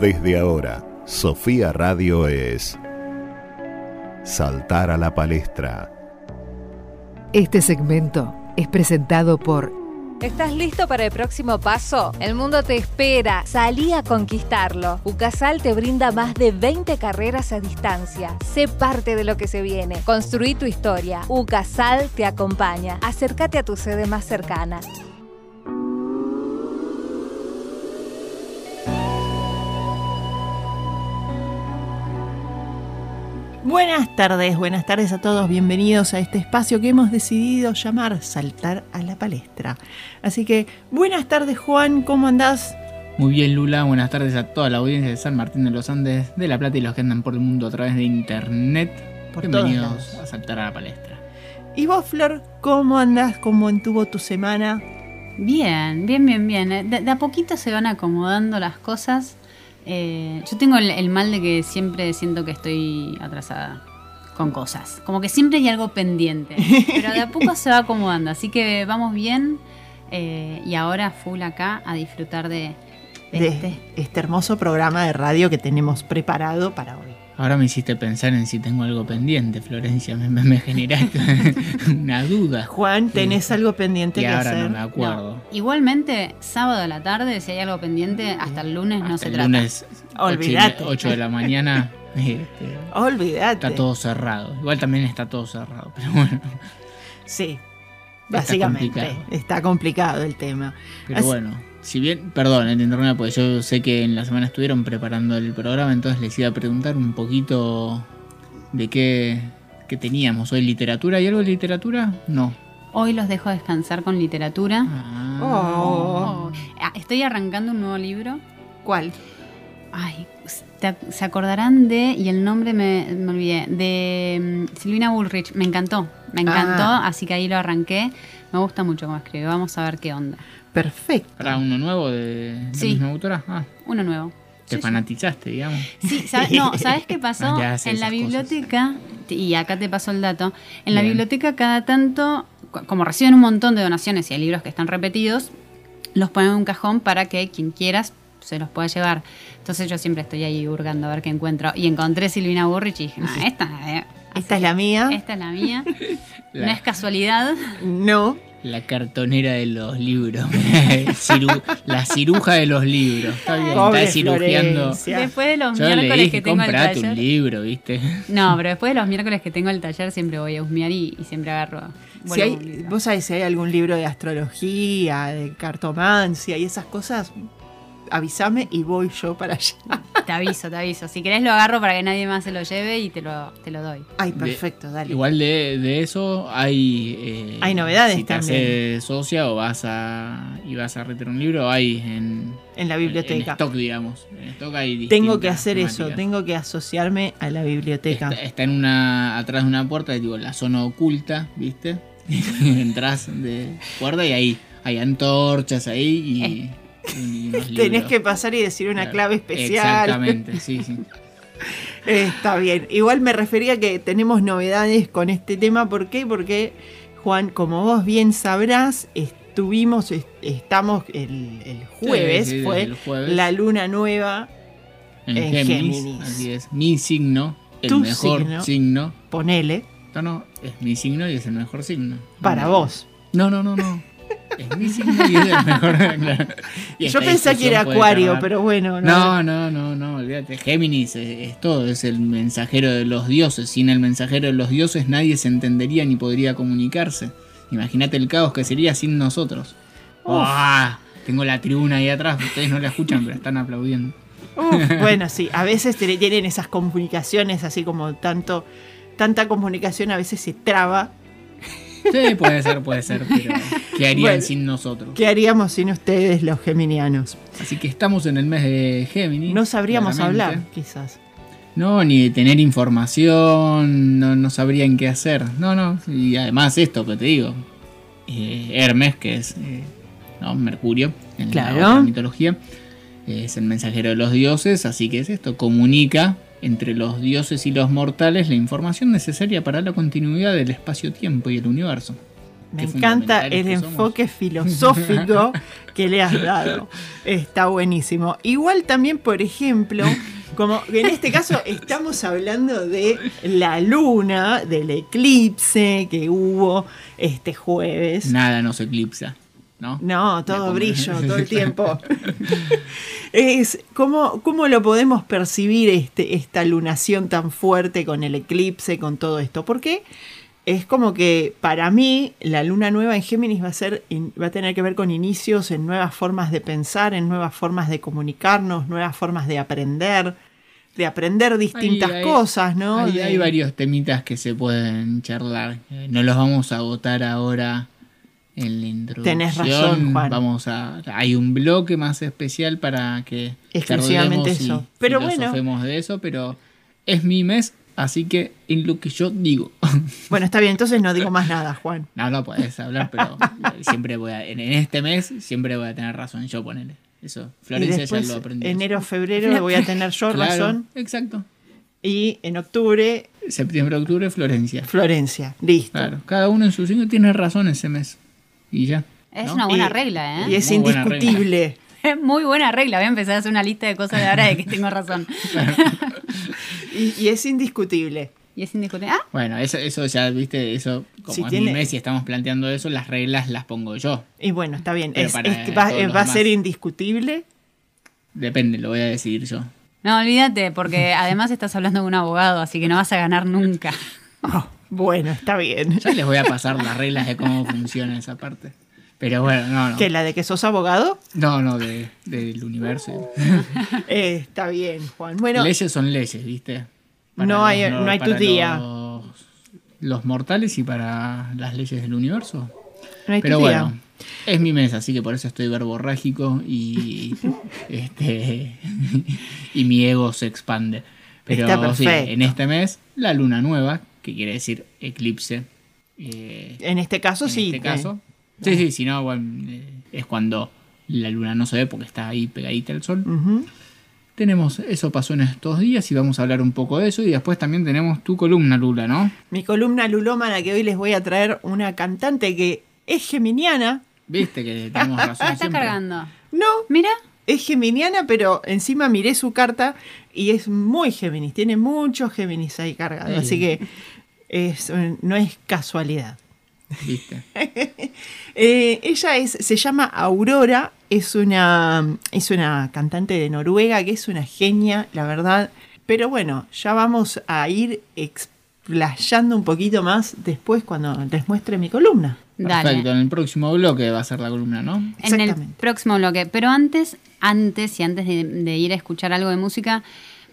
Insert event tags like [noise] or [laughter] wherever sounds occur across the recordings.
Desde ahora, Sofía Radio es Saltar a la palestra. Este segmento es presentado por ¿Estás listo para el próximo paso? El mundo te espera. Salí a conquistarlo. UCASAL te brinda más de 20 carreras a distancia. Sé parte de lo que se viene. Construí tu historia. UCASAL te acompaña. Acércate a tu sede más cercana. Buenas tardes, buenas tardes a todos, bienvenidos a este espacio que hemos decidido llamar Saltar a la Palestra. Así que, buenas tardes Juan, ¿cómo andás? Muy bien Lula, buenas tardes a toda la audiencia de San Martín de los Andes, de La Plata y los que andan por el mundo a través de internet. Por Bienvenidos a Saltar a la Palestra. Y vos, Flor, ¿cómo andás? ¿Cómo entuvo tu semana? Bien, bien, bien, bien. De, de a poquito se van acomodando las cosas. Eh, yo tengo el, el mal de que siempre siento que estoy atrasada con cosas. Como que siempre hay algo pendiente. [laughs] Pero de a poco se va acomodando. Así que vamos bien. eh, y ahora full acá a disfrutar de, de De este. este hermoso programa de radio que tenemos preparado para hoy. Ahora me hiciste pensar en si tengo algo pendiente, Florencia, me, me, me generaste [laughs] una duda. Juan, ¿tenés algo pendiente Y que ahora hacer? no me acuerdo. No. Igualmente, sábado a la tarde, si hay algo pendiente, hasta el lunes no se el trata. lunes Olvídate. 8 de la mañana [laughs] este, Olvídate. está todo cerrado. Igual también está todo cerrado, [laughs] pero bueno. Sí, Está básicamente. complicado. Está complicado el tema. Pero Así- bueno, si bien, perdón, te interrumpo, porque yo sé que en la semana estuvieron preparando el programa, entonces les iba a preguntar un poquito de qué, qué teníamos hoy. ¿Literatura? ¿Hay algo de literatura? No. Hoy los dejo descansar con literatura. Ah, Oh. Oh. Ah, Estoy arrancando un nuevo libro. ¿Cuál? Ay, se acordarán de, y el nombre me, me olvidé, de mm, Silvina Bullrich. Me encantó, me encantó, Ah. así que ahí lo arranqué. Me gusta mucho cómo escribe, vamos a ver qué onda. Perfecto. ¿Para uno nuevo de la Sí. misma autora? Ah, Uno nuevo. te Sí, fanatizaste, digamos. Sí, ¿sabes? No, ¿sabes qué pasó? [laughs] Hace en la biblioteca, y acá te paso el dato, en la biblioteca cada tanto, como reciben un montón de donaciones y hay libros que están repetidos, los ponen en un cajón para que quien quieras se los pueda llevar. Entonces yo siempre estoy ahí hurgando a ver qué encuentro. Y encontré Silvina Burrich y dije, "Nah, [laughs] esta, eh, Esta es la mía. esta es la mía. [laughs] La- No es casualidad. No. La cartonera de los libros. [laughs] Ciru- la ciruja de los libros. Está bien, Pobre está cirugiando. Florencia. Después de los Yo le miércoles dije, que tengo el comprate un taller. libro, ¿viste? No, pero después de los miércoles que tengo el taller siempre voy a husmear y, y siempre agarro. Si hay, vos sabés si hay algún libro de astrología, de cartomancia y esas cosas, avísame y voy yo para allá. [laughs] Te aviso, te aviso. Si querés lo agarro para que nadie más se lo lleve y te lo, te lo doy. Ay, De- perfecto, dale. Igual de, de eso hay... eh, Hay novedades Si te también. haces socia o vas a... y vas a retener un libro, hay en... en la En biblioteca. stock, digamos. En stock hay tengo que hacer eso, tengo que asociarme a la biblioteca. Está, está en una atrás de una puerta, digo, la zona oculta, ¿viste? [laughs] Entras de puerta y ahí hay antorchas ahí y, [laughs] Tenés que pasar y decir una Claro. clave especial. Exactamente, sí, sí. [laughs] Está bien. Igual me refería que tenemos novedades con este tema. ¿Por qué? Porque, Juan, como vos bien sabrás, estuvimos, est- estamos el, el jueves, Sí, sí, fue el jueves. la luna nueva. En, en Géminis, Géminis. Así es. Mi signo, el Tu mejor signo. signo. Ponele, No, no, es mi signo y es el mejor signo. para No, vos. No, no, no, no. Es mi signo y es el mejor. [laughs] Y Yo pensé que era Acuario, pero bueno. No, no, no, no, olvídate. Géminis es, es todo, es el mensajero de los dioses. Sin el mensajero de los dioses nadie se entendería ni podría comunicarse. Imagínate el caos que sería sin nosotros. ¡Uah! Tengo la tribuna ahí atrás, ustedes no la escuchan, pero están aplaudiendo. Uf, [laughs] bueno, sí, a veces tienen esas comunicaciones así como tanto, tanta comunicación a veces se traba. Sí, puede ser, puede ser, pero [laughs] ¿qué harían Bueno. sin nosotros? ¿Qué haríamos sin ustedes los geminianos? Así que estamos en el mes de Géminis. No sabríamos claramente. hablar, quizás. No, ni de tener información, no, no sabrían qué hacer. No, no. Y además esto que te digo, eh, Hermes, que es eh, ¿no? Mercurio en Claro. la mitología, es el mensajero de los dioses, así que es esto, comunica entre los dioses y los mortales la información necesaria para la continuidad del espacio-tiempo y el universo. Me encanta el somos. enfoque [laughs] filosófico que le has dado. Está buenísimo. Igual también, por ejemplo, como en este caso estamos hablando de la luna, del eclipse que hubo este jueves. Nada nos eclipsa, ¿no? No, todo brillo, todo el [laughs] tiempo. es ¿cómo, cómo lo podemos percibir este, esta lunación tan fuerte con el eclipse, con todo esto? Porque es como que para mí la luna nueva en Géminis va a ser va a tener que ver con inicios en nuevas formas de pensar, en nuevas formas de comunicarnos, nuevas formas de aprender, de aprender distintas Hay- cosas, ¿no? Hay, hay varios temitas que se pueden charlar. Eh, No los vamos a agotar ahora en la introducción. Tenés razón, Juan. Vamos a, hay un bloque más especial para que Exclusivamente y eso. Pero bueno. de eso, pero es mi mes, así que en lo que yo digo. [laughs] Bueno, está bien, entonces no digo más nada, Juan. No, no podés hablar, pero siempre voy a, en, en este mes siempre voy a tener razón yo, ponele. Eso, Y Florencia después, ya lo aprendí. enero, febrero voy a tener yo Claro, razón. Exacto. Y en octubre, Septiembre, octubre, Florencia. Florencia. Listo. Claro, cada uno en su signo tiene razón ese mes. Y ya. Es ¿no? una buena Y- regla, Y ¿eh? es Muy buena regla. indiscutible. [laughs] Es muy buena regla. Voy a empezar a hacer una lista de cosas de ahora de que tengo razón. [laughs] Y, y es indiscutible. y es indiscutible. Ah, Bueno, eso, eso ya, viste, eso, como Si es tiene- mi mes y estamos planteando eso, las reglas las pongo yo. Y bueno, está bien. Es- es que va, los va a ser indiscutible. Depende, lo voy a decidir yo. no, olvídate, porque además estás hablando de un abogado, así que no vas a ganar nunca. Oh, [laughs] bueno, está bien. Ya les voy a pasar las reglas de cómo funciona esa parte. Pero bueno, no, no. ¿Que la de que sos abogado? No, no, de- del universo. [laughs] Eh, está bien, Juan. Bueno, leyes son leyes, ¿viste? No hay- no hay tu día. Los, los mortales y para las leyes del universo. no hay tu Pero día. bueno, es mi mes, así que por eso estoy verborrágico y [laughs] este [laughs] y mi ego se expande. Pero Está sí, en este mes, la luna nueva, que quiere decir eclipse. eh, En este caso en sí. este eh, caso. Sí, sí, si no, bueno, eh, es cuando la luna no se ve porque está ahí pegadita al sol. Tenemos, eso pasó en estos días y vamos a hablar un poco de eso. Y después también tenemos tu columna, Lula, ¿no? Mi columna lulómana que hoy les voy a traer una cantante que es geminiana. Viste que tenemos [laughs] razón. Ah, está siempre. cargando. No, Mira, es geminiana, pero encima miré su carta y es muy Géminis. Tiene muchos Géminis ahí cargados. Sí. Así que es, no es casualidad. Viste. [laughs] Eh, ella es, se llama Aurora, es una, es una cantante de Noruega que es una genia, la verdad. Pero bueno, ya vamos a ir explayando un poquito más después cuando les muestre mi columna. dale. Perfecto, en el próximo bloque va a ser la columna, ¿no? En el Exactamente. próximo bloque. Pero antes, antes y antes de, de ir a escuchar algo de música,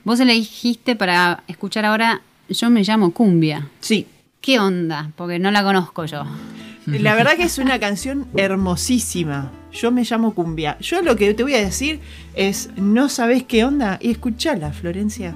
vos elegiste para escuchar ahora Yo me llamo Cumbia. Sí, ¿Qué onda? Porque no la conozco yo. la verdad que es una canción hermosísima. Yo me llamo Cumbia. Yo lo que te voy a decir es, ¿no sabes qué onda? Y escuchala, Florencia.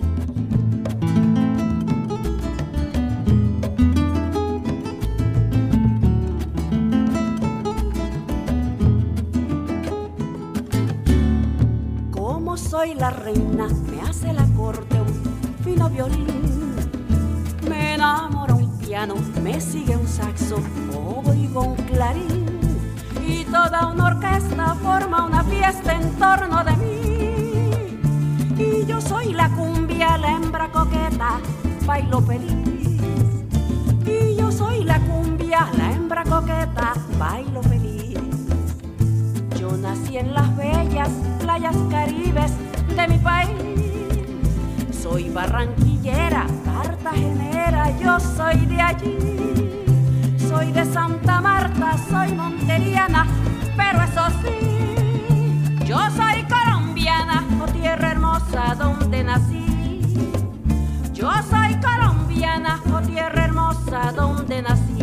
Como soy la reina, me hace la corte un fino violín. Me enamora un piano, me sigue un saxo, oigo un clarín. Y toda una orquesta forma una fiesta en torno de mí. Y yo soy la cumbia, la hembra coqueta, bailo feliz. Y yo soy la cumbia, la hembra coqueta, bailo feliz. Nací en las bellas playas caribes de mi país. Soy barranquillera, cartagenera, yo soy de allí. Soy de Santa Marta, soy monteriana, pero eso sí, yo soy colombiana, oh tierra hermosa donde nací. Yo soy colombiana, oh tierra hermosa donde nací.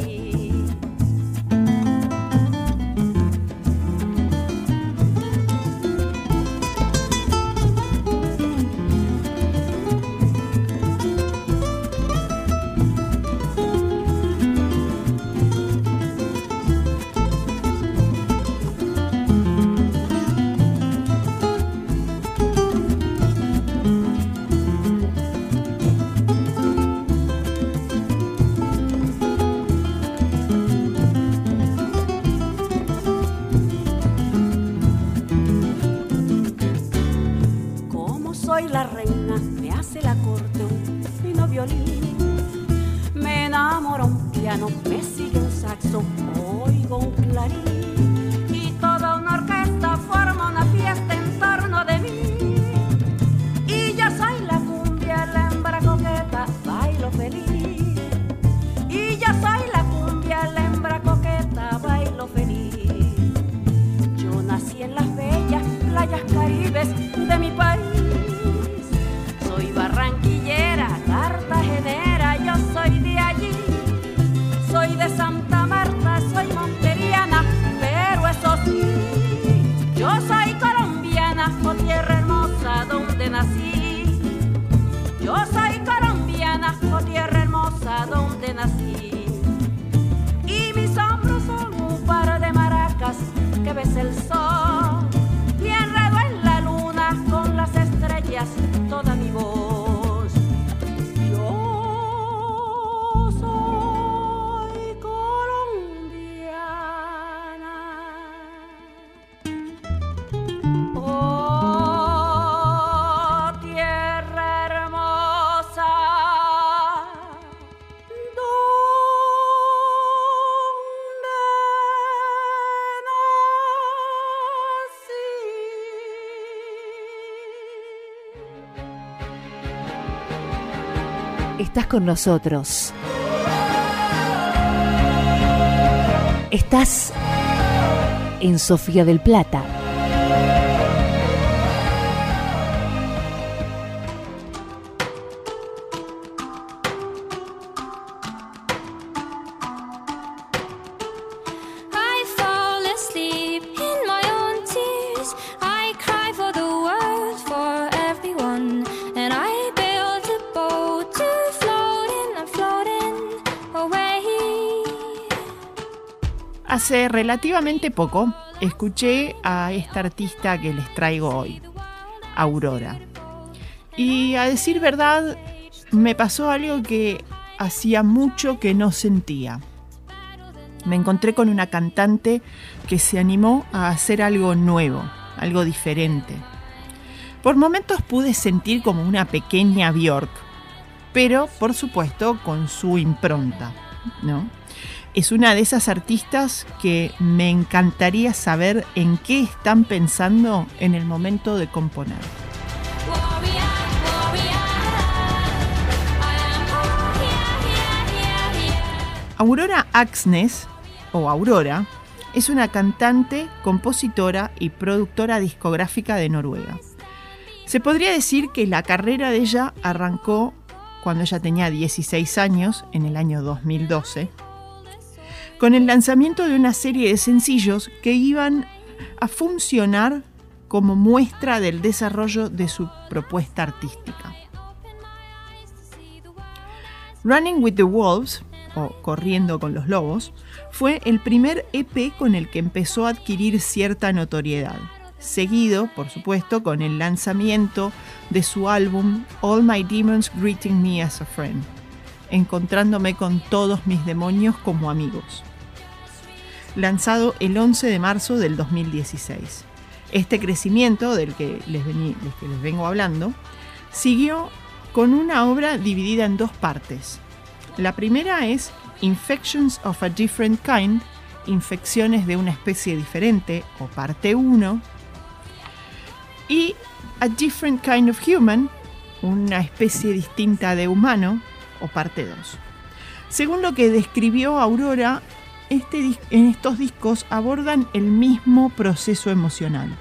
Nosotros. Estás en Sofía del Plata. Hace relativamente poco escuché a esta artista que les traigo hoy, Aurora. Y a decir verdad, me pasó algo que hacía mucho que no sentía. Me encontré con una cantante que se animó a hacer algo nuevo, algo diferente. Por momentos pude sentir como una pequeña Bjork, pero por supuesto con su impronta, Es una de esas artistas que me encantaría saber en qué están pensando en el momento de componer. Aurora Axnes, o Aurora, es una cantante, compositora y productora discográfica de Noruega. Se podría decir que la carrera de ella arrancó cuando ella tenía 16 años, en el año 2012, con el lanzamiento de una serie de sencillos que iban a funcionar como muestra del desarrollo de su propuesta artística. Running with the Wolves, o Corriendo con los Lobos, fue el primer EP con el que empezó a adquirir cierta notoriedad, seguido, por supuesto, con el lanzamiento de su álbum All My Demons Greeting Me as a Friend, encontrándome con todos mis demonios como amigos, lanzado el 11 de marzo del 2016. Este crecimiento del que les, vení- del que les vengo hablando siguió con una obra dividida en dos partes. La primera es Infections of a Different Kind infecciones de una especie diferente o parte 1 y A Different Kind of Human, una especie distinta de humano o parte 2. Según lo que describió Aurora, este en estos discos abordan el mismo proceso emocional.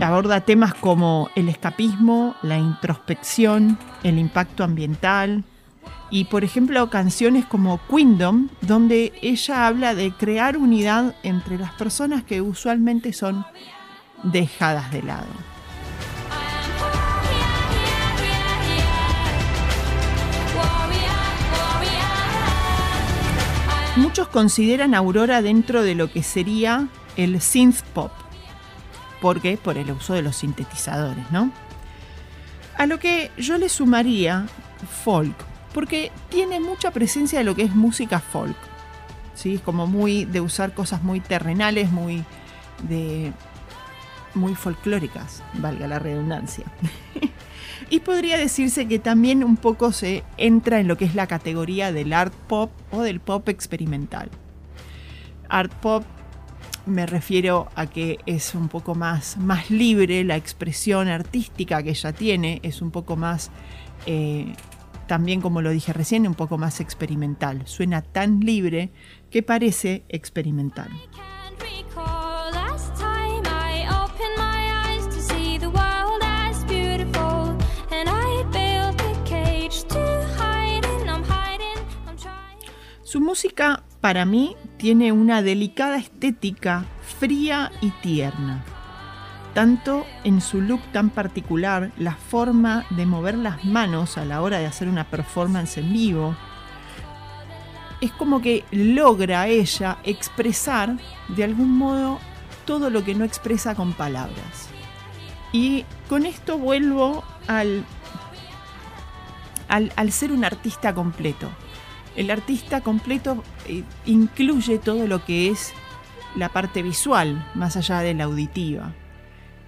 Aborda temas como el escapismo, la introspección, el impacto ambiental y, por ejemplo, canciones como Queendom, donde ella habla de crear unidad entre las personas que usualmente son dejadas de lado. Muchos consideran Aurora dentro de lo que sería el synth pop. ¿Por qué? Por el uso de los sintetizadores, ¿no? A lo que yo le sumaría folk, porque tiene mucha presencia de lo que es música folk. ¿sí? Es como muy de usar cosas muy terrenales, muy de muy folclóricas, valga la redundancia. [laughs] y podría decirse que también un poco se entra en lo que es la categoría del art pop o del pop experimental. Art pop me refiero a que es un poco más, más libre la expresión artística que ella tiene, es un poco más, eh, también como lo dije recién, un poco más experimental. Suena tan libre que parece experimental. Su música, para mí, tiene una delicada estética fría y tierna. Tanto en su look tan particular, la forma de mover las manos a la hora de hacer una performance en vivo, es como que logra ella expresar de algún modo todo lo que no expresa con palabras. Y con esto vuelvo al, al, ser un artista completo. El artista completo eh, incluye todo lo que es la parte visual, más allá de la auditiva.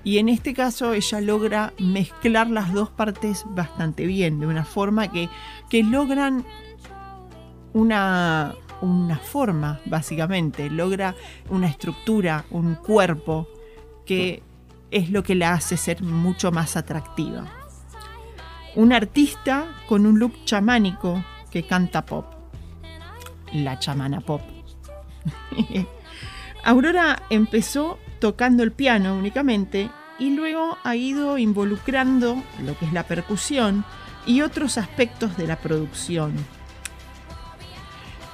Y en este caso ella logra mezclar las dos partes bastante bien, de una forma que, que logran una, una forma, básicamente, logra una estructura, un cuerpo, que es lo que la hace ser mucho más atractiva. Un artista con un look chamánico que canta pop. La chamana pop. Aurora empezó tocando el piano únicamente y luego ha ido involucrando lo que es la percusión y otros aspectos de la producción.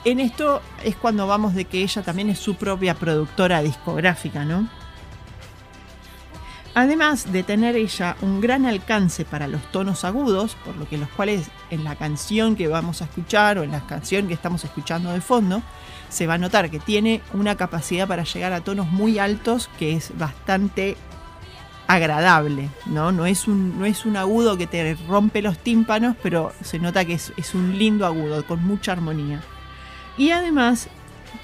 En esto es cuando vamos de que ella también es su propia productora discográfica, ¿no? Además de tener ella un gran alcance para los tonos agudos, por lo que los cuales en la canción que vamos a escuchar o en la canción que estamos escuchando de fondo, se va a notar que tiene una capacidad para llegar a tonos muy altos que es bastante agradable, ¿no? No es un, no es un agudo que te rompe los tímpanos, pero se nota que es, es un lindo agudo, con mucha armonía. Y además,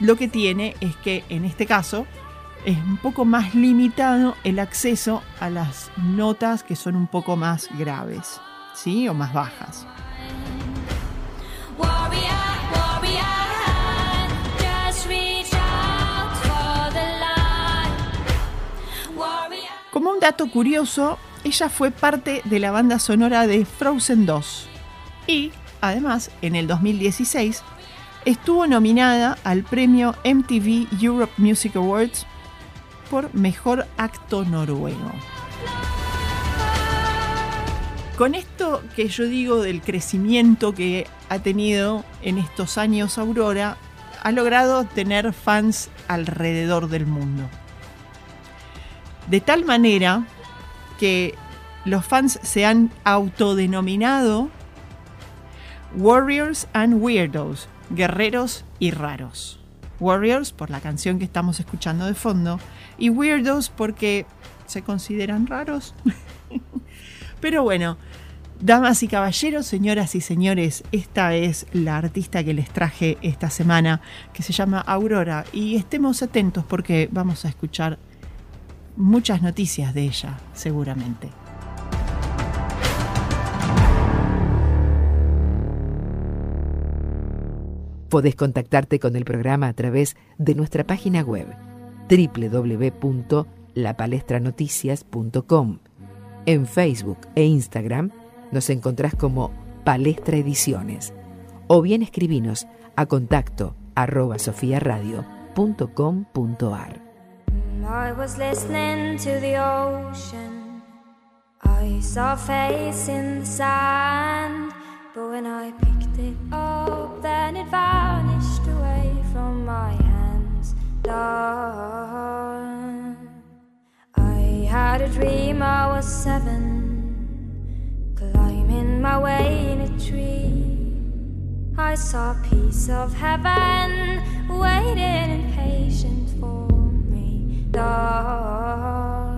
lo que tiene es que en este caso es un poco más limitado el acceso a las notas que son un poco más graves, ¿sí? O más bajas. Como un dato curioso, ella fue parte de la banda sonora de Frozen 2 y, además, en el 2016 estuvo nominada al premio MTV Europe Music Awards por Mejor Acto Noruego. Con esto que yo digo del crecimiento que ha tenido en estos años Aurora, ha logrado tener fans alrededor del mundo. De tal manera que los fans se han autodenominado Warriors and Weirdos, guerreros y raros. Warriors por la canción que estamos escuchando de fondo y Weirdos porque se consideran raros. [laughs] Pero bueno, damas y caballeros, señoras y señores, esta es la artista que les traje esta semana, que se llama Aurora, y estemos atentos porque vamos a escuchar muchas noticias de ella, seguramente. Podés contactarte con el programa a través de nuestra página web www.lapalestranoticias.com. En Facebook e Instagram nos encontrás como Palestra Ediciones o bien escribinos a contacto arroba sofiaradio.com.ar. But when I picked it up, then it vanished away from my hands. Down. I had a dream I was seven, climbing my way in a tree. I saw a piece of heaven waiting impatient for me. Dawn.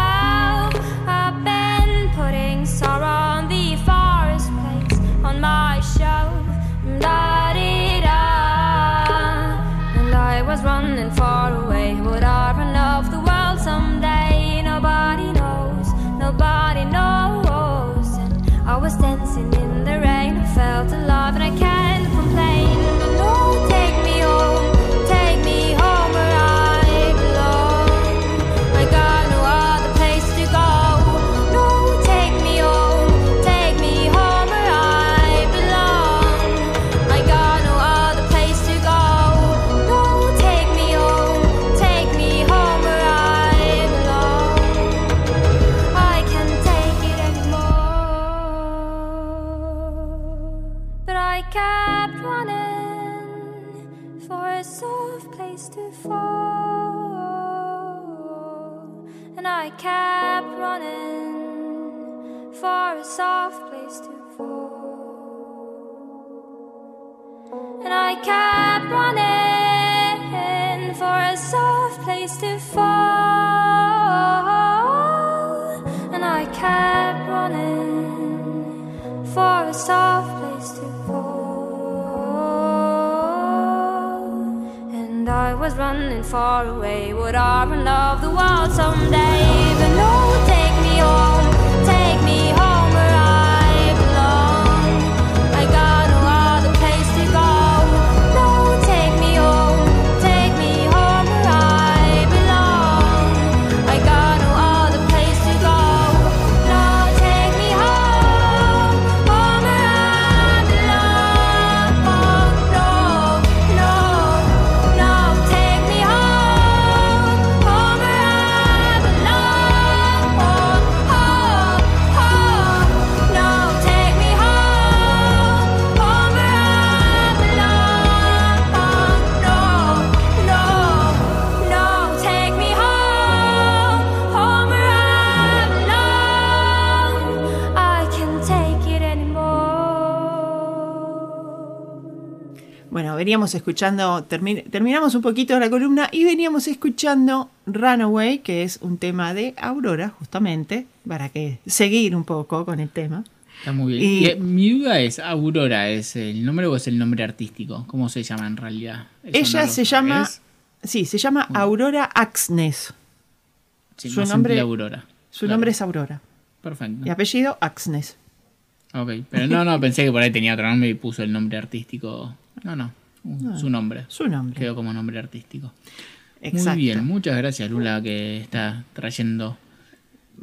To fall. And I kept running for a soft place to fall. And I was running far away. Would I run off the world someday? But no, take me home, veníamos escuchando, termi- terminamos un poquito la columna y veníamos escuchando Runaway, que es un tema de Aurora, justamente, para que seguir un poco con el tema. Está muy bien. Y- Y, eh, mi duda es, ¿Aurora es el nombre o es el nombre artístico? ¿Cómo se llama en realidad? Ella se llama, sí, se llama Aurora Axnes. Sí, su nombre- Aurora. Su Claro. nombre es Aurora. Perfecto. Y apellido Axnes. Ok, pero no, no, pensé que por ahí tenía otro nombre y puso el nombre artístico. No, no, un- su nombre. Su nombre. Quedó como nombre artístico. Exacto. Muy bien, muchas gracias Lula que está trayendo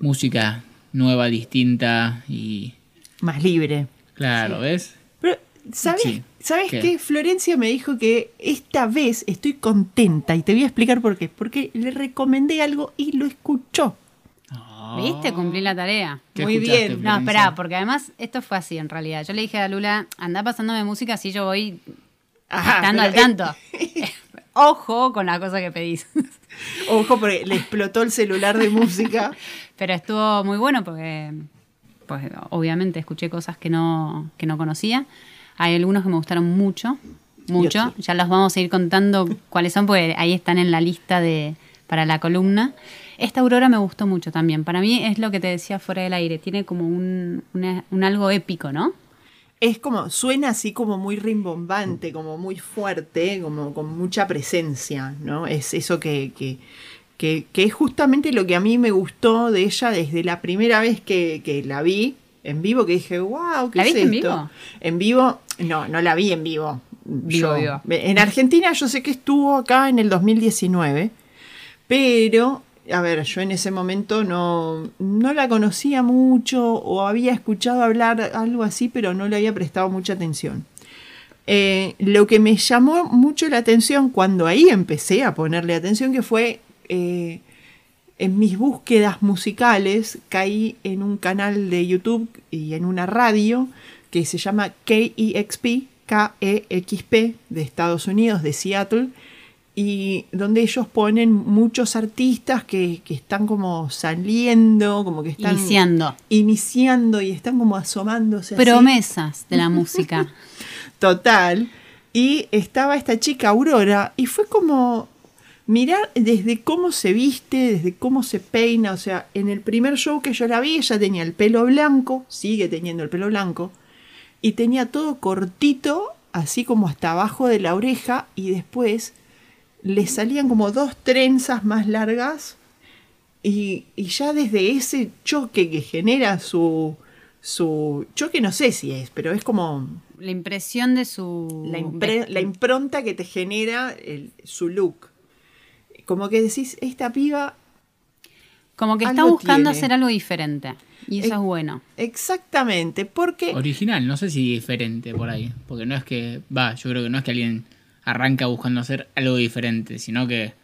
música nueva, distinta y Más libre. claro, ¿ves? Pero, ¿sabes, Sí. ¿sabes ¿Qué? qué? Florencia me dijo que esta vez estoy contenta y te voy a explicar por qué. Porque le recomendé algo y lo escuchó. ¿Viste? Cumplí la tarea. ¿Qué Muy bien. No, esperá, porque además esto fue así en realidad. Yo le dije a Lula, anda pasándome música así yo voy Ajá, estando al eh, tanto. [laughs] Ojo con la cosa que pedís. Ojo, porque le explotó el celular de música. Pero estuvo muy bueno porque, pues obviamente escuché cosas que no, que no conocía. Hay algunos que me gustaron mucho, mucho. Ya los vamos a ir contando cuáles son, porque ahí están en la lista de para la columna. Esta aurora me gustó mucho también. Para mí es lo que te decía fuera del aire. Tiene como un, una- un algo épico, ¿no? Es como, suena así como muy rimbombante, como muy fuerte, como con mucha presencia, ¿no? Es eso que, que, que, que es justamente lo que a mí me gustó de ella desde la primera vez que, que la vi en vivo, que dije, wow, ¿qué ¿La es viste en esto?". vivo? En vivo, no, no la vi en vivo. Vivo, Yo- vivo. En Argentina yo sé que estuvo acá en el 2019, pero, a ver, yo en ese momento no, no la conocía mucho o había escuchado hablar algo así, pero no le había prestado mucha atención. Eh, lo que me llamó mucho la atención cuando ahí empecé a ponerle atención, que fue eh, en mis búsquedas musicales, caí en un canal de YouTube y en una radio que se llama KEXP, KEXP de Estados Unidos, de Seattle, y donde ellos ponen muchos artistas que, que están como saliendo, como que están Iniciando. iniciando y están como asomándose. así. Promesas de la [laughs] música. Total. Y estaba esta chica Aurora y fue como mirar desde cómo se viste, desde cómo se peina. O sea, en el primer show que yo la vi, ella tenía el pelo blanco, sigue teniendo el pelo blanco, y tenía todo cortito, así como hasta abajo de la oreja, y después le salían como dos trenzas más largas. Y, y ya desde ese choque que genera su, su choque, no sé si es, pero es como La impresión de su... la, impre- la impronta que te genera el- su look. Como que decís, esta piba, Como que está buscando tiene. hacer algo diferente. Y eso es bueno. exactamente, porque Original, no sé si diferente por ahí. Porque no es que. Va, yo creo que no es que alguien arranca buscando hacer algo diferente, sino que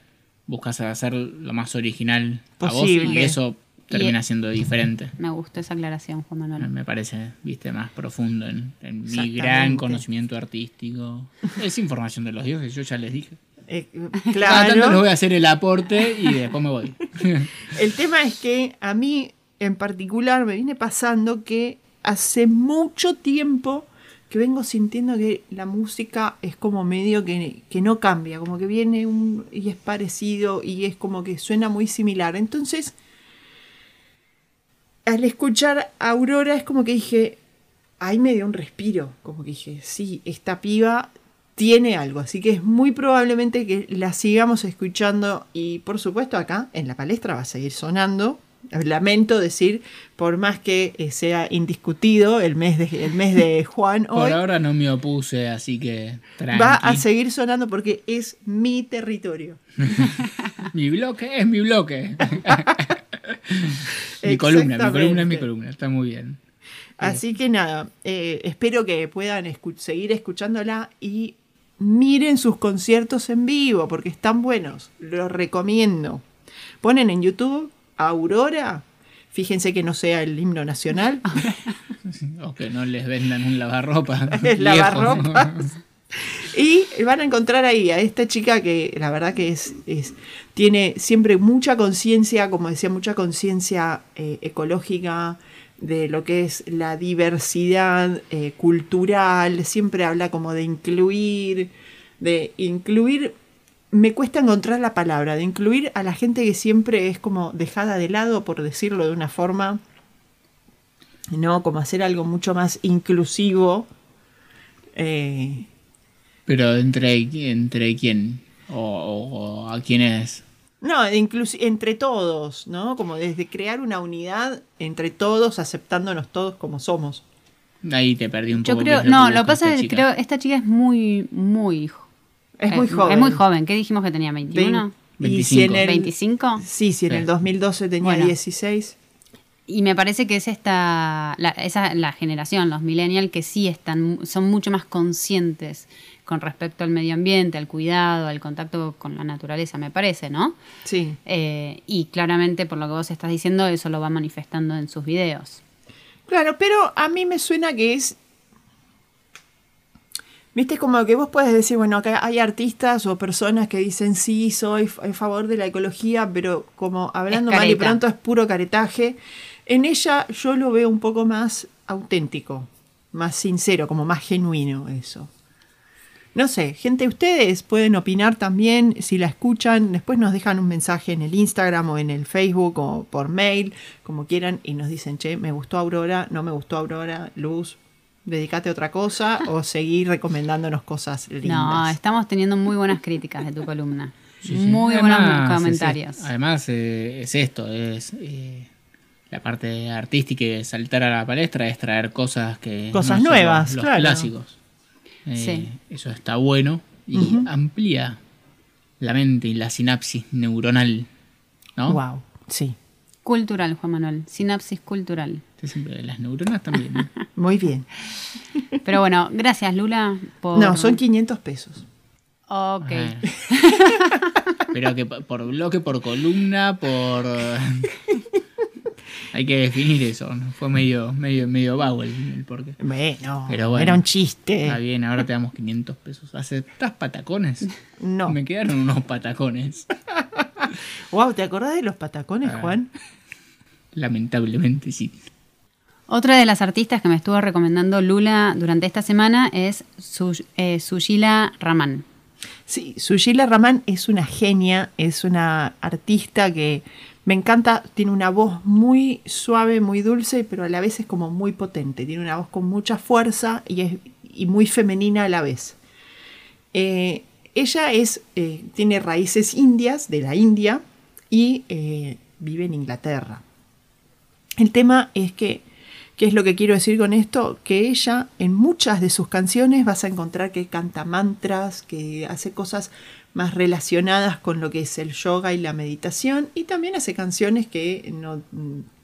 buscas hacer lo más original a vos y eso termina Y- siendo diferente. Me gustó esa aclaración, Juan Manuel. Me parece, viste, más profundo en, en mi gran conocimiento artístico. Es información de los dioses, yo ya les dije. eh, [laughs] Cada tanto les claro, voy a hacer el aporte y después me voy. [laughs] el tema es que a mí en particular me viene pasando que hace mucho tiempo que vengo sintiendo que la música es como medio que, que no cambia, como que viene y es parecido y es como que suena muy similar. Entonces, al escuchar a Aurora es como que dije, ahí me dio un respiro, como que dije, sí, esta piba tiene algo, así que es muy probablemente que la sigamos escuchando y por supuesto acá en la palestra va a seguir sonando. Lamento decir, por más que eh, sea indiscutido el mes de, el mes de [laughs] Juan Por hoy, ahora no me opuse, así que tranqui. va a seguir sonando porque es mi territorio. [laughs] Mi bloque es mi bloque. [laughs] mi columna, mi columna es mi columna, está muy bien. Así que nada, eh, espero que puedan escu- seguir escuchándola y miren sus conciertos en vivo porque están buenos, los recomiendo. Ponen en YouTube Aurora, fíjense que no sea el himno nacional, [laughs] O que no les vendan un lavarropa. [laughs] Es lavarropas. [laughs] Y van a encontrar ahí a esta chica que la verdad que es, es- tiene siempre mucha conciencia, como decía, mucha conciencia eh, ecológica de lo que es la diversidad eh, cultural, siempre habla como de incluir, de incluir, me cuesta encontrar la palabra, de incluir a la gente que siempre es como dejada de lado, por decirlo de una forma, ¿no? Como hacer algo mucho más inclusivo. Eh, Pero entre, entre quién o, o- o a quién es. no, entre todos, ¿no? Como desde crear una unidad entre todos, aceptándonos todos como somos. Ahí te perdí un Yo poco. creo, qué es no, lo que pasa es que creo esta chica es muy, muy Es eh, muy joven. Es muy joven. ¿Qué dijimos que tenía? ¿21? Vein- y si en 25. el- ¿25? Sí, si en Sí. el 2012 tenía Bueno. 16. Y me parece que es esta, la, esa, la generación, los millennials, que sí están, son mucho más conscientes con respecto al medio ambiente, al cuidado, al contacto con la naturaleza, me parece, ¿no? Sí. Eh, y claramente, por lo que vos estás diciendo, eso lo va manifestando en sus videos. Claro, pero a mí me suena que es. Viste, como que vos puedes decir, bueno, acá hay artistas o personas que dicen sí, soy a favor de la ecología, pero como hablando mal y pronto es puro caretaje. En ella yo lo veo un poco más auténtico, más sincero, como más genuino eso. No sé, gente, ustedes pueden opinar también si la escuchan. Después nos dejan un mensaje en el Instagram o en el Facebook o por mail, como quieran, y nos dicen, che, me gustó Aurora, no me gustó Aurora, Luz, dedícate a otra cosa [laughs] o seguir recomendándonos cosas lindas. No, estamos teniendo muy buenas críticas de tu columna. Sí, sí. Muy Además, buenos comentarios. Además, eh, es esto, es eh, la parte artística y de saltar a la palestra es traer cosas que Cosas nuevas, los, los claro. clásicos. Eh, Sí. Eso está bueno y amplía la mente y la sinapsis neuronal. ¿no? Wow, sí, Cultural, Juan Manuel. Sinapsis cultural. Este siempre- las neuronas también. ¿no? [laughs] muy bien. Pero bueno, gracias Lula por... No, son 500 pesos. Ok. Ah. [laughs] Pero que por por bloque, por columna, por. [laughs] Hay que definir eso. ¿no? Fue medio, medio, medio vago el, el porqué. Bueno, Pero bueno, era un chiste. Está bien, ahora te damos 500 pesos. ¿Aceptás patacones? No. Me quedaron unos patacones. Wow, ¿te acordás de los patacones, Ah. Juan? Lamentablemente sí. Otra de las artistas que me estuvo recomendando Lula durante esta semana es eh, Sujila Raman. Sí, Sujila Raman es una genia, es una artista que me encanta, tiene una voz muy suave, muy dulce, pero a la vez es como muy potente, tiene una voz con mucha fuerza y, es, y muy femenina a la vez. Eh, ella es, eh, tiene raíces indias, de la India, y vive en Inglaterra. El tema es que, ¿qué es lo que quiero decir con esto? Que ella en muchas de sus canciones vas a encontrar que canta mantras, que hace cosas más relacionadas con lo que es el yoga y la meditación, y también hace canciones que no,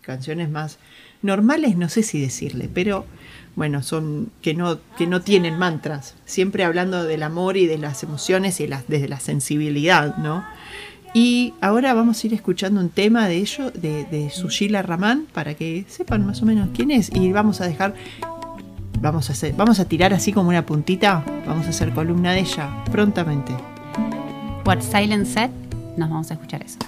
canciones más normales, no sé si decirle, pero bueno, son que no, que no tienen mantras, siempre hablando del amor y de las emociones y de la- desde la sensibilidad, ¿no? Y ahora vamos a ir escuchando un tema de ello, de, de Sushila Raman, para que sepan más o menos quién es. Y vamos a dejar, vamos a hacer, vamos a tirar así como una puntita, vamos a hacer columna de ella prontamente. What Silence Said, nos vamos a escuchar eso.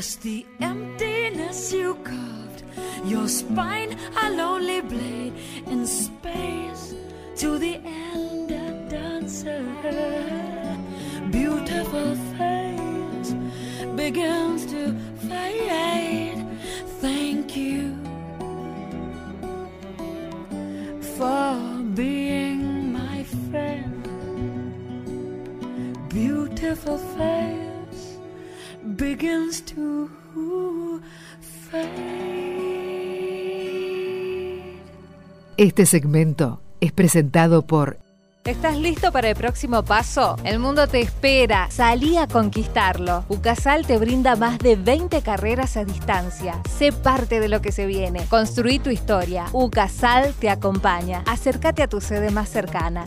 Dusty Este segmento es presentado por ¿Estás listo para el próximo paso? El mundo te espera. Salí a conquistarlo. Ucasal te brinda más de 20 carreras a distancia. Sé parte de lo que se viene. Construí tu historia. Ucasal te acompaña. Acércate a tu sede más cercana.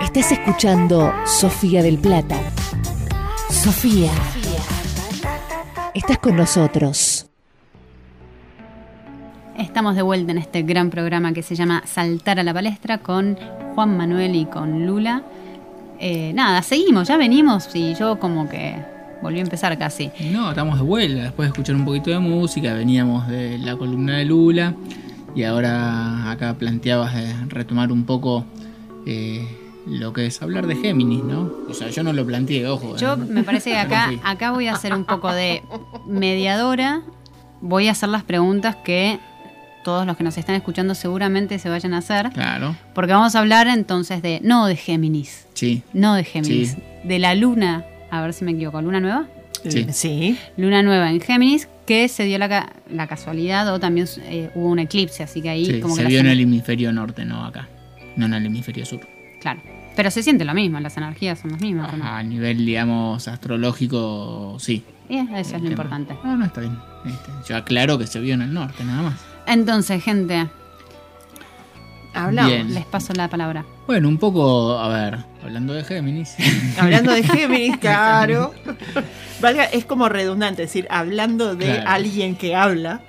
Estás escuchando Sofía del Plata. Sofía. Estás con nosotros. Estamos de vuelta en este gran programa que se llama Saltar a la Palestra con Juan Manuel y con Lula. Eh, nada, seguimos, ya venimos y yo como que volví a empezar casi. No, estamos de vuelta. Después de escuchar un poquito de música, veníamos de la columna de Lula y ahora acá planteabas de retomar un poco eh, lo que es hablar de Géminis, ¿no? O sea, yo no lo planteé, ojo. Yo me parece que acá, acá voy a hacer un poco de mediadora. Voy a hacer las preguntas que todos los que nos están escuchando seguramente se vayan a hacer. Claro, Porque vamos a hablar entonces de, no de Géminis, sí. no de Géminis, Sí. de la luna, a ver si me equivoco, luna nueva. Sí. Sí. Luna nueva en Géminis, que se dio la, ca- la casualidad o también eh, hubo un eclipse, así que ahí Sí, como se que vio en el hemisferio norte, no acá. No en el hemisferio sur. Claro. Pero se siente lo mismo, las energías son las mismas. ¿o no? A nivel, digamos, astrológico, sí. Y eso es lo tema. importante. No, no está bien. Este, yo aclaro que se vio en el norte, nada más. Entonces, gente, Hablamos. Bien. les paso la palabra. Bueno, un poco, a ver, hablando de Géminis. [laughs] Hablando de Géminis, [laughs] claro. Valga, es como redundante decir, hablando de Claro. alguien que habla.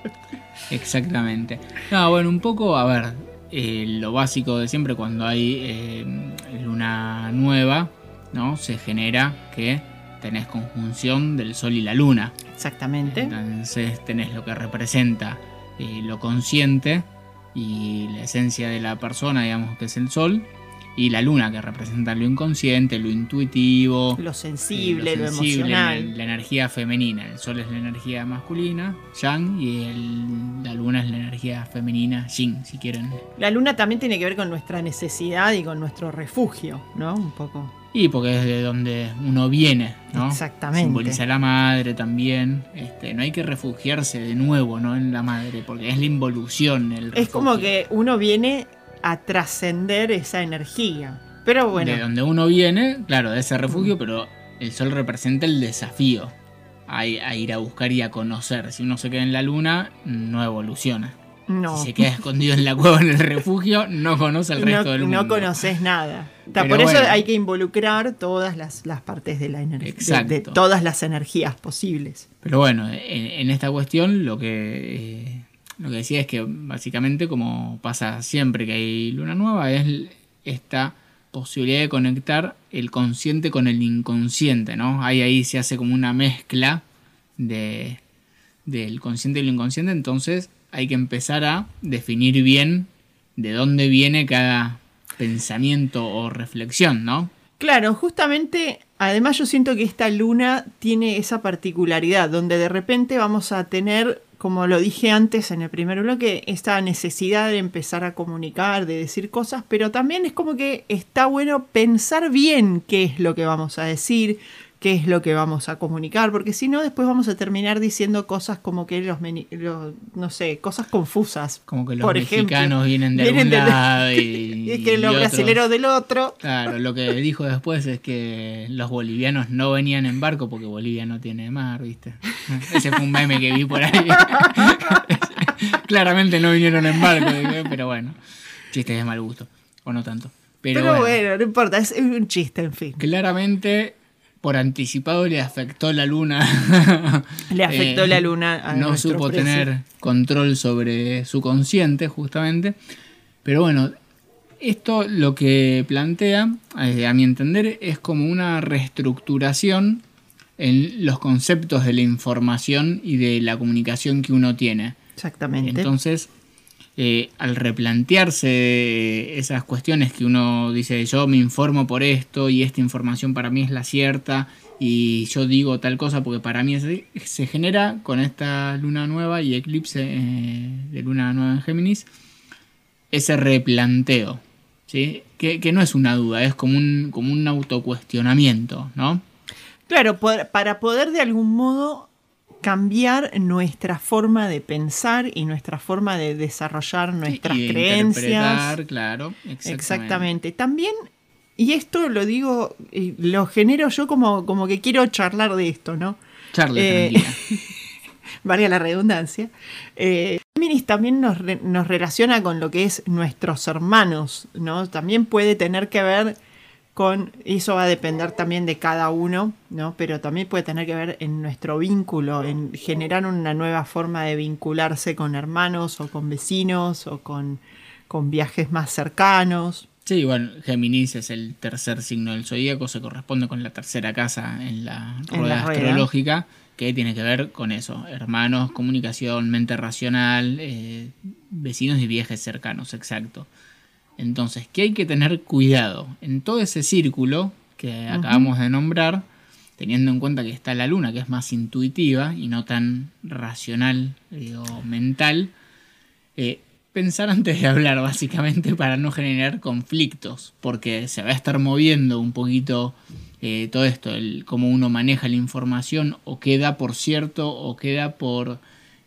Exactamente. No, bueno, un poco, a ver, eh, lo básico de siempre cuando hay eh, luna nueva, ¿no? Se genera que tenés conjunción del sol y la luna. Exactamente. Entonces tenés lo que representa eh, lo consciente y la esencia de la persona, digamos que es el sol, y la luna que representa lo inconsciente, lo intuitivo, Lo eh, sensible, lo, emocional. La, la energía femenina. El sol es la energía masculina, yang, y el- la luna es la energía femenina, yin, si quieren. La luna también tiene que ver con nuestra necesidad y con nuestro refugio, ¿no? Un poco. Y porque es de donde uno viene, ¿no? Exactamente. Simboliza a la madre también. Este, no hay que refugiarse de nuevo, ¿no? En la madre, porque es la involución. El Es como que uno viene a trascender esa energía. Pero bueno, De donde uno viene, claro, de ese refugio, pero el sol representa el desafío a, a ir a buscar y a conocer. Si uno se queda en la luna, no evoluciona. No. Si se queda escondido en la cueva en el refugio, no conoce el resto no, del no mundo. conoces nada. Por eso hay que involucrar todas las, las partes de la energía, de, todas las energías posibles. Pero bueno, en, en esta cuestión lo que, eh, lo que decía es que básicamente como pasa siempre que hay luna nueva es esta posibilidad de conectar el consciente con el inconsciente, ¿no? Ahí ahí se hace como una mezcla de, del consciente y lo inconsciente, entonces hay que empezar a definir bien de dónde viene cada pensamiento o reflexión, ¿no? Claro, justamente, además yo siento que esta luna tiene esa particularidad, donde de repente vamos a tener, como lo dije antes en el primer bloque, esta necesidad de empezar a comunicar, de decir cosas, pero también es como que está bueno pensar bien qué es lo que vamos a decir, qué es lo que vamos a comunicar, porque si no, después vamos a terminar diciendo cosas como que los, los- no sé, cosas confusas. Como que los Por ejemplo, mexicanos vienen de vienen algún de- lado y, [laughs] y que los y otros- brasileros del otro. Claro, lo que dijo después es que los bolivianos no venían en barco porque Bolivia no tiene mar, ¿viste? Ese fue un meme que vi por ahí. [laughs] Claramente no vinieron en barco, pero bueno, chistes de mal gusto, o no tanto. Pero, Pero, bueno, bueno, no importa, es un chiste, en fin. claramente por anticipado le afectó la luna. [laughs] Le afectó Eh, la luna a no supo precio. tener control sobre su consciente, justamente. Pero bueno, esto lo que plantea, eh, a mi entender, es como una reestructuración en los conceptos de la información y de la comunicación que uno tiene. Exactamente. Entonces, eh, al replantearse esas cuestiones que uno dice, yo me informo por esto y esta información para mí es la cierta y yo digo tal cosa porque para mí se genera con esta luna nueva y eclipse eh, de luna nueva en Géminis ese replanteo, ¿sí? que, que no es una duda, es como un, como un autocuestionamiento, ¿no? Claro, para poder de algún modo cambiar nuestra forma de pensar y nuestra forma de desarrollar nuestras y de creencias. claro, exactamente. Exactamente. También, y esto lo digo, lo genero yo como, como que quiero charlar de esto, ¿no? Charle, Eh, [laughs] valga la redundancia. Eh, también nos, re- nos relaciona con lo que es nuestros hermanos, ¿no? También puede tener que ver con, eso va a depender también de cada uno, ¿no? Pero también puede tener que ver en nuestro vínculo, en generar una nueva forma de vincularse con hermanos o con vecinos o con, con viajes más cercanos. Sí, bueno, Géminis es el tercer signo del zodíaco, se corresponde con la tercera casa en la En rueda la rueda. astrológica, que tiene que ver con eso, hermanos, comunicación, mente racional, eh, vecinos y viajes cercanos, exacto. Entonces, ¿qué hay que tener cuidado? En todo ese círculo que acabamos de nombrar, teniendo en cuenta que está la luna, que es más intuitiva y no tan racional o mental, eh, pensar antes de hablar, básicamente, para no generar conflictos, porque se va a estar moviendo un poquito eh, todo esto, el, cómo uno maneja la información, o queda por cierto, o queda por,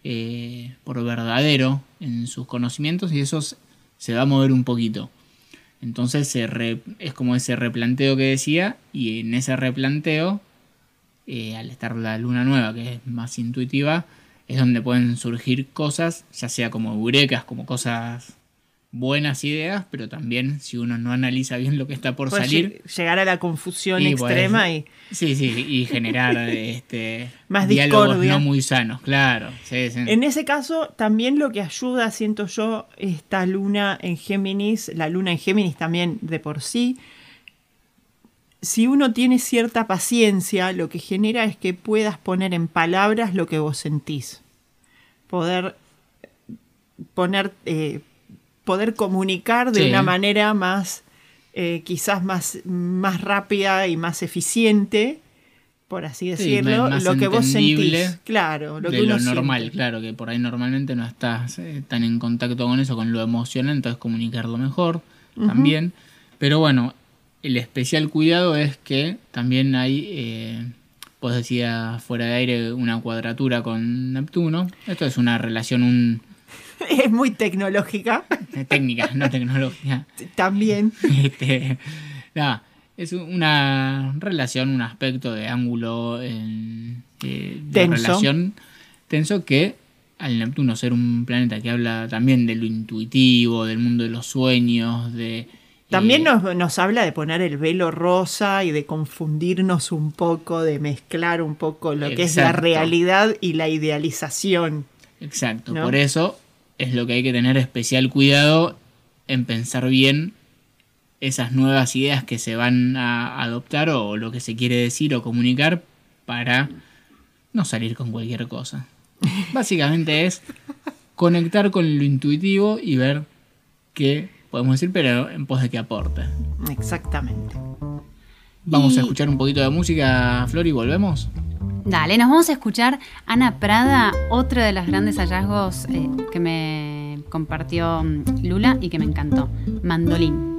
eh, por verdadero en sus conocimientos, y eso se va a mover un poquito. Entonces se es como ese replanteo que decía, y en ese replanteo, eh, al estar la luna nueva, que es más intuitiva, es donde pueden surgir cosas, ya sea como eurecas, como cosas buenas ideas, pero también si uno no analiza bien lo que está por Puede salir, lle- llegar a la confusión Y, extrema y sí, sí, y generar este [laughs] Más diálogos discordia. no muy sanos, claro. sí, sí. En ese caso, también lo que ayuda, siento yo, esta luna en Géminis, la luna en Géminis también de por sí, si uno tiene cierta paciencia, lo que genera es que puedas poner en palabras lo que vos sentís. Poder poner, eh, poder comunicar de Sí. una manera más, eh, quizás más, más rápida y más eficiente, por así Sí, decirlo, más lo que vos sentís. Claro, lo de que uno lo normal, siente. claro, que por ahí normalmente no estás eh, tan en contacto con eso, con lo emocional, entonces comunicarlo mejor también. Pero bueno, el especial cuidado es que también hay, eh, vos decías fuera de aire, una cuadratura con Neptuno. Esto es una relación un, [laughs] Es muy tecnológica eh, técnica, no tecnológica. también. Este, nada, es una relación, un aspecto de ángulo en, eh, de Tenso. relación tenso que al Neptuno ser un planeta que habla también de lo intuitivo, del mundo de los sueños, de... También eh, nos, nos habla de poner el velo rosa y de confundirnos un poco, de mezclar un poco lo que es la realidad y la idealización. Exacto, ¿no? por eso es lo que hay que tener especial cuidado en pensar bien esas nuevas ideas que se van a adoptar o lo que se quiere decir o comunicar para no salir con cualquier cosa. [laughs] Básicamente es conectar con lo intuitivo y ver qué podemos decir, pero en pos de que aporte. Exactamente. Vamos a escuchar un poquito de música, Flor, y volvemos. Dale, nos vamos a escuchar Ana Prada, otro de los grandes hallazgos eh, que me compartió mm, Lula y que me encantó. Mandolín.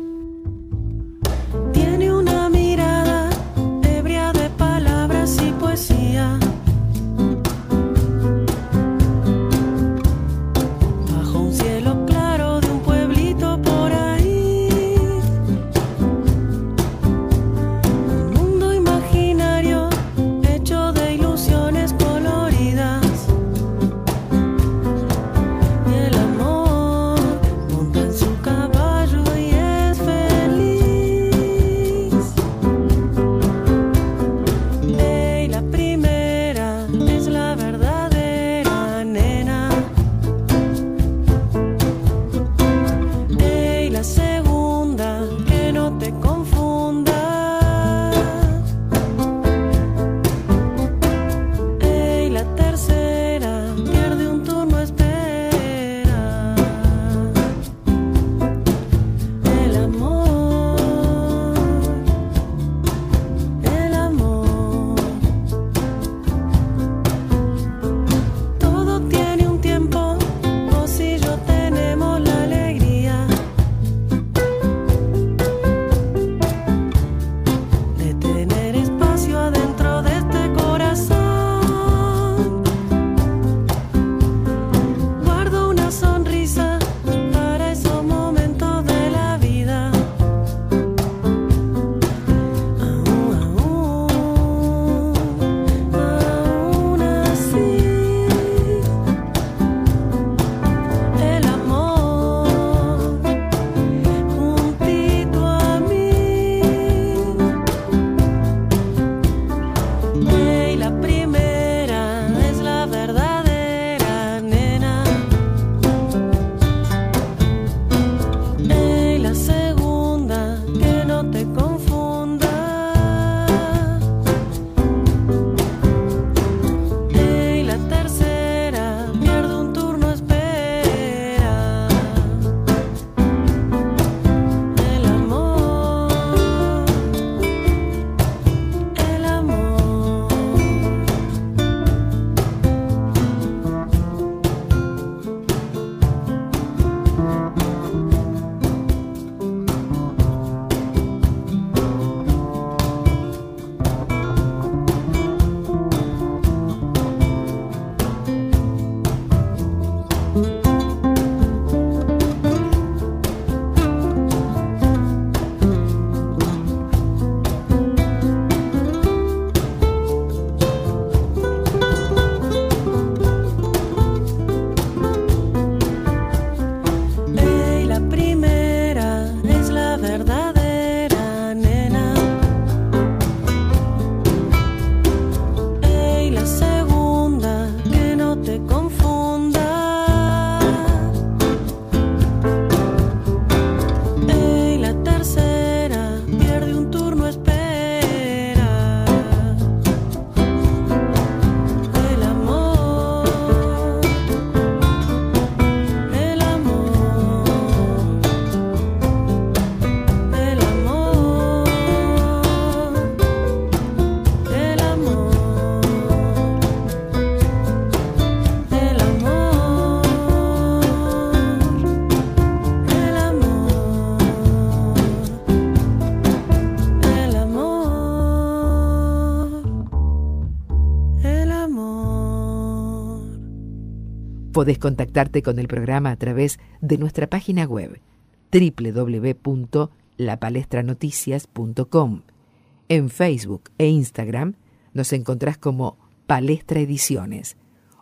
Podés contactarte con el programa a través de nuestra página web www.lapalestranoticias.com. En Facebook e Instagram nos encontrás como Palestra Ediciones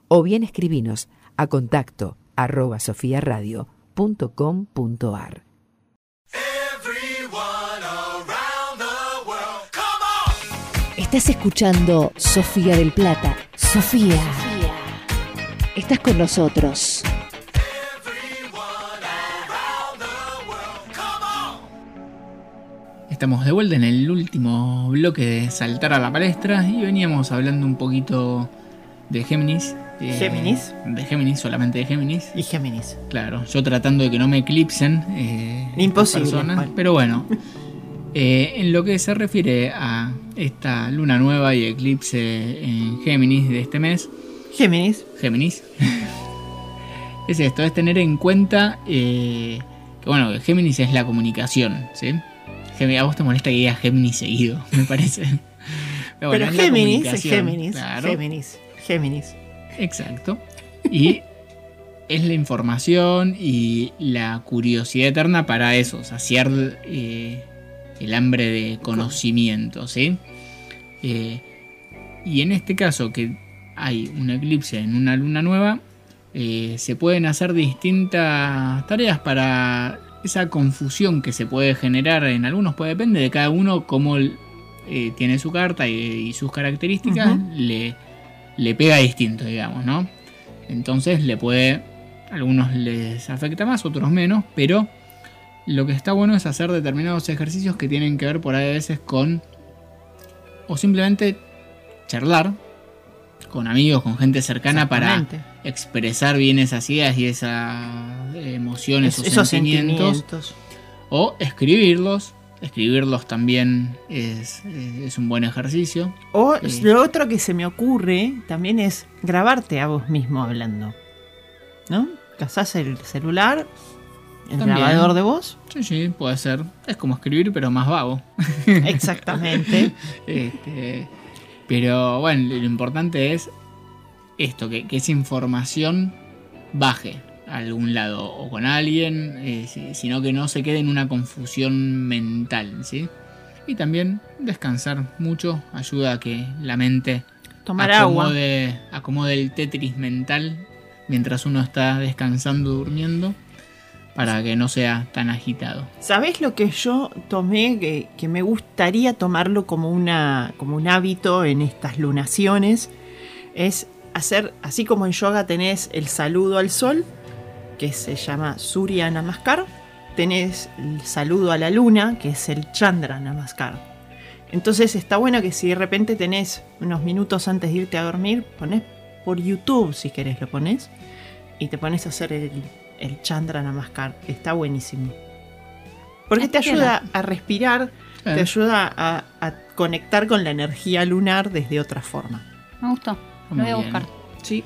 o bien escribinos a contacto arroba sofiaradio.com.ar. Estás escuchando Sofía del Plata. Sofía. Estás con nosotros. Estamos de vuelta en el último bloque de Saltar a la Palestra y veníamos hablando un poquito de Géminis. eh, Géminis. De Géminis, solamente de Géminis. Y Géminis. Claro, yo tratando de que no me eclipsen. eh, Imposible, personas, pero bueno. [laughs] eh, en lo que se refiere a esta luna nueva y eclipse en Géminis de este mes, Géminis. Géminis. [laughs] es esto, es tener en cuenta eh, que bueno, Géminis es la comunicación, ¿sí? A vos te molesta que diga Géminis seguido, [laughs] me parece. Pero, bueno, es Géminis es Géminis. claro. Géminis. Géminis. Exacto. Y [laughs] es la información y la curiosidad eterna para eso, saciar eh, el hambre de conocimiento, ¿sí? Eh, y en este caso que hay un eclipse en una luna nueva, eh, se pueden hacer distintas tareas para esa confusión que se puede generar en algunos, pues depende de cada uno cómo eh, tiene su carta y, y sus características, le, le pega distinto, digamos, ¿no? Entonces le puede, a algunos les afecta más, otros menos, pero lo que está bueno es hacer determinados ejercicios que tienen que ver por ahí a veces con, o simplemente charlar con amigos, con gente cercana para expresar bien esas ideas y esas emociones Es- o esos sentimientos, sentimientos. o escribirlos. Escribirlos también es, es un buen ejercicio. O Sí. lo otro que se me ocurre también es grabarte a vos mismo hablando. ¿No? Casás el celular, el También. grabador de voz. Sí, sí, puede ser. Es como escribir, pero más vago. Exactamente. [laughs] Este, pero bueno, lo importante es esto, que, que esa información baje a algún lado o con alguien, eh, si- sino que no se quede en una confusión mental, ¿sí? Y también descansar mucho ayuda a que la mente Tomar agua. acomode, acomode el tetris mental mientras uno está descansando, durmiendo, para que no sea tan agitado. ¿Sabés lo que yo tomé que, que me gustaría tomarlo como, una, como un hábito en estas lunaciones? Es hacer, así como en yoga tenés el saludo al sol, que se llama Surya Namaskar, tenés el saludo a la luna, que es el Chandra Namaskar. Entonces está bueno que si de repente tenés unos minutos antes de irte a dormir, ponés por YouTube, si querés lo pones, y te pones a hacer el, el Chandra Namaskar, que está buenísimo. Porque te ayuda a respirar, Eh. te ayuda a, a conectar con la energía lunar desde otra forma. Me gustó. Lo Muy voy a bien. buscar. Sí.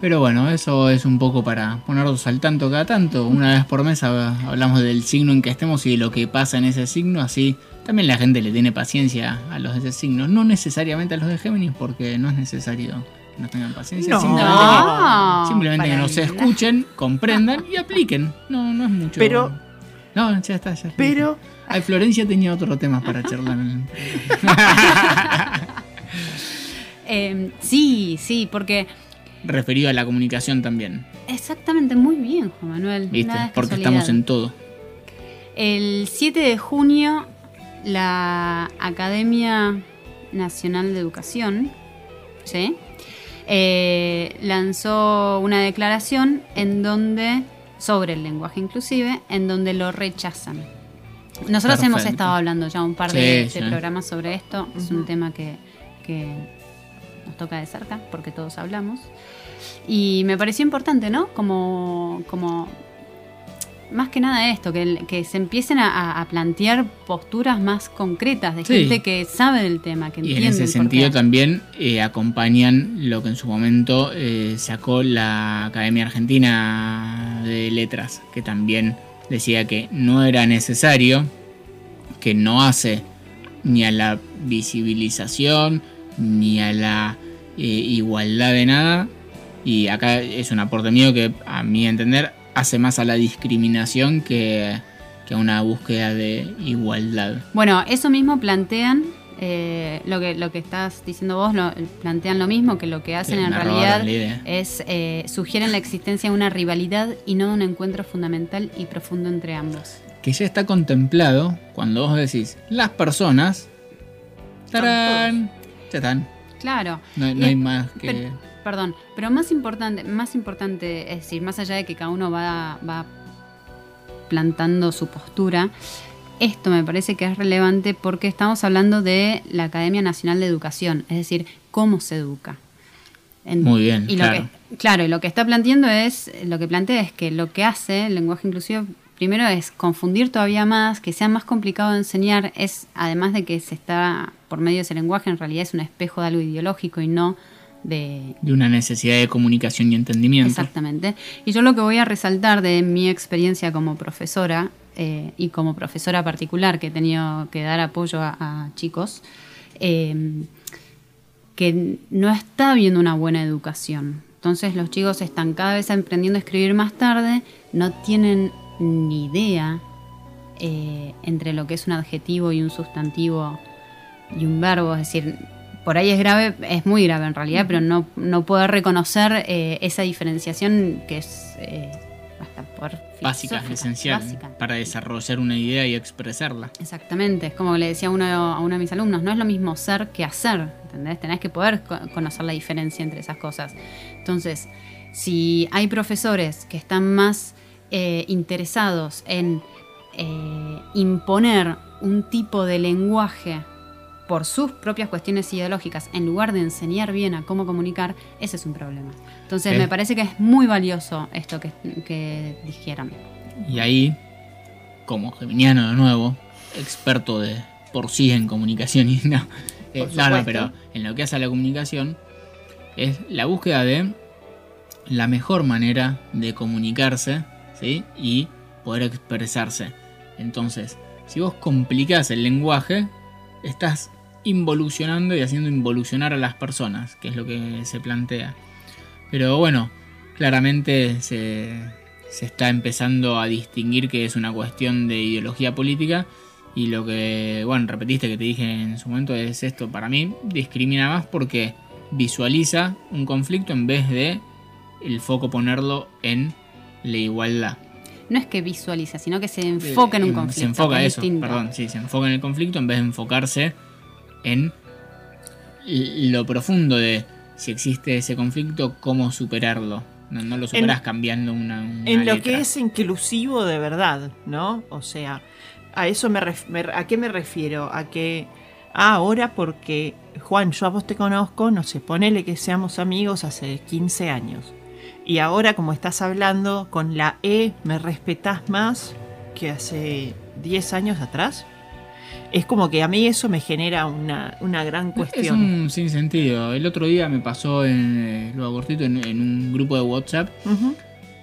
Pero bueno, eso es un poco para ponernos al tanto cada tanto. Una vez por mes hab- hablamos del signo en que estemos y de lo que pasa en ese signo. Así también la gente le tiene paciencia a los de ese signo. No necesariamente a los de Géminis, porque no es necesario que nos tengan paciencia. No. simplemente No. que, simplemente que no nada. escuchen, comprendan y apliquen. No, no es mucho. Pero- No, ya está, ya está. Pero Ay, Florencia tenía otro tema para charlar. [laughs] Eh, sí, sí, porque Referido a la comunicación también. exactamente muy bien, Juan Manuel. ¿Viste? nada es Porque casualidad. estamos en todo. El 7 de junio, la Academia Nacional de Educación ¿sí? Eh, lanzó una declaración en donde, sobre el lenguaje inclusive, en donde lo rechazan. Nosotros hemos estado hablando ya un par Sí, de, sí. programas sobre esto. Es un tema que, que nos toca de cerca, porque todos hablamos. Y me pareció importante, ¿no? Como, como más que nada esto, que, que se empiecen a- plantear posturas más concretas de Sí. gente que sabe del tema, que Y entiende en ese sentido también eh, acompañan lo que en su momento eh, sacó la Academia Argentina de Letras, que también decía que no era necesario, que no hace ni a la visibilización ni a la eh, igualdad de nada Y acá es un aporte mío que, a mi entender, hace más a la discriminación que, que a una búsqueda de igualdad. Bueno, eso mismo plantean, eh, lo, que, lo que estás diciendo vos, lo, plantean lo mismo, que lo que hacen Sí, en realidad es eh, sugieren la existencia de una rivalidad y no de un encuentro fundamental y profundo entre ambos. Que ya está contemplado cuando vos decís las personas. ¡Tarán! Ya están. Claro. No, no hay más que. pero- perdón, pero más importante, más importante, es decir, más allá de que cada uno va, va plantando su postura, esto me parece que es relevante porque estamos hablando de la Academia Nacional de Educación, es decir, cómo se educa. En- Muy bien, y lo claro. que, claro, y lo que está planteando es, lo que plantea es que lo que hace el lenguaje inclusivo primero es confundir todavía más, que sea más complicado de enseñar, es además de que se está por medio de ese lenguaje, en realidad es un espejo de algo ideológico y no de de una necesidad de comunicación y entendimiento. Exactamente. Y yo lo que voy a resaltar de mi experiencia como profesora eh, y como profesora particular que he tenido que dar apoyo a, a chicos, eh, que no está habiendo una buena educación. Entonces los chicos están cada vez aprendiendo a escribir más tarde, no tienen ni idea eh, entre lo que es un adjetivo y un sustantivo y un verbo, es decir, por ahí es grave, es muy grave en realidad, pero no, no poder reconocer eh, esa diferenciación que es eh, hasta por Básica, esencial. básica. Para desarrollar una idea y expresarla. Exactamente, es como le decía a uno, a uno de mis alumnos, no es lo mismo ser que hacer, ¿entendés? Tenés que poder co- conocer la diferencia entre esas cosas. Entonces, si hay profesores que están más eh, interesados en eh, imponer un tipo de lenguaje por sus propias cuestiones ideológicas, en lugar de enseñar bien a cómo comunicar, ese es un problema. Entonces, Eh. me parece que es muy valioso esto que, que dijeron. Y ahí, como geminiano de nuevo, experto de por sí en comunicación [laughs] y no. eh, no, no, pero en lo que hace a la comunicación, es la búsqueda de la mejor manera de comunicarse ¿sí? y poder expresarse. Entonces, si vos complicás el lenguaje, estás involucionando y haciendo involucionar a las personas, que es lo que se plantea. Pero bueno, claramente se, se está empezando a distinguir que es una cuestión de ideología política y lo que, bueno, repetiste que te dije en su momento es esto, para mí discrimina más porque visualiza un conflicto en vez de el foco ponerlo en la igualdad. No es que visualiza, sino que se enfoca en un Eh, conflicto. Se enfoca eso, distinto. perdón, sí, se enfoca en el conflicto en vez de enfocarse en lo profundo de si existe ese conflicto, cómo superarlo. No, no lo superas cambiando una, una en lo que es inclusivo de verdad, ¿no? O sea, a eso me, ref- me- a qué me refiero, a que ah, ahora porque Juan, yo a vos te conozco, no sé, ponele que seamos amigos hace 15 años. Y ahora como estás hablando con la E, me respetás más que hace 10 años atrás. Es como que a mí eso me genera una, una gran Es cuestión. un sinsentido. El otro día me pasó en eh, lo cortito en, en un grupo de WhatsApp.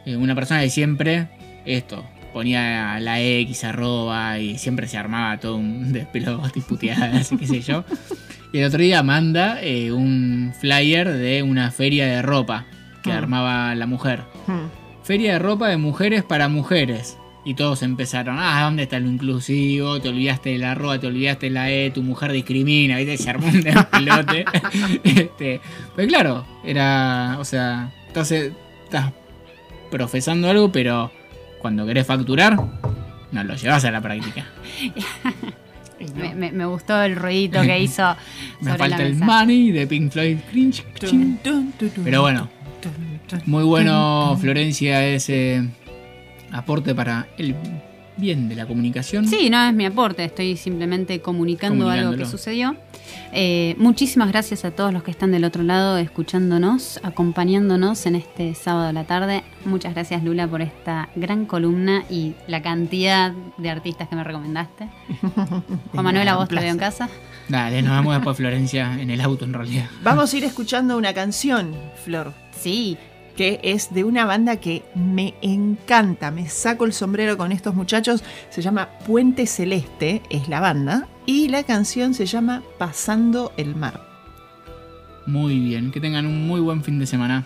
Eh, una persona que siempre esto ponía la X arroba y siempre se armaba todo un [laughs] despelote y puteadas y qué sé yo. Y el otro día manda eh, un flyer de una feria de ropa que Ah. armaba la mujer. Feria de ropa de mujeres para mujeres. Y todos empezaron, ah, ¿dónde está lo inclusivo? Te olvidaste de la arroba, te olvidaste de la E, tu mujer discrimina, ¿viste? Se armó un despelote. [laughs] este, pues claro, era, o sea, entonces estás profesando algo, pero cuando querés facturar, no lo llevas a la práctica. [laughs] Me, me- me gustó el ruidito que [laughs] hizo Me sobre falta la el money de Pink Floyd. Cringe, Pero bueno, muy bueno, Florencia, ese aporte para el bien de la comunicación. Sí, no es mi aporte, estoy simplemente comunicando algo que sucedió. Eh, muchísimas gracias a todos los que están del otro lado escuchándonos, acompañándonos en este sábado de la tarde. Muchas gracias Lula por esta gran columna y la cantidad de artistas que me recomendaste. [laughs] Juan Manuel, a vos te veo en casa. Dale, nos vemos después, Florencia, en el auto en realidad. Vamos a ir escuchando una canción, Flor, Sí, que es de una banda que me encanta. Me saco el sombrero con estos muchachos. Se llama Puente Celeste, es la banda. Y la canción se llama Pasando el Mar. Muy bien, que tengan un muy buen fin de semana.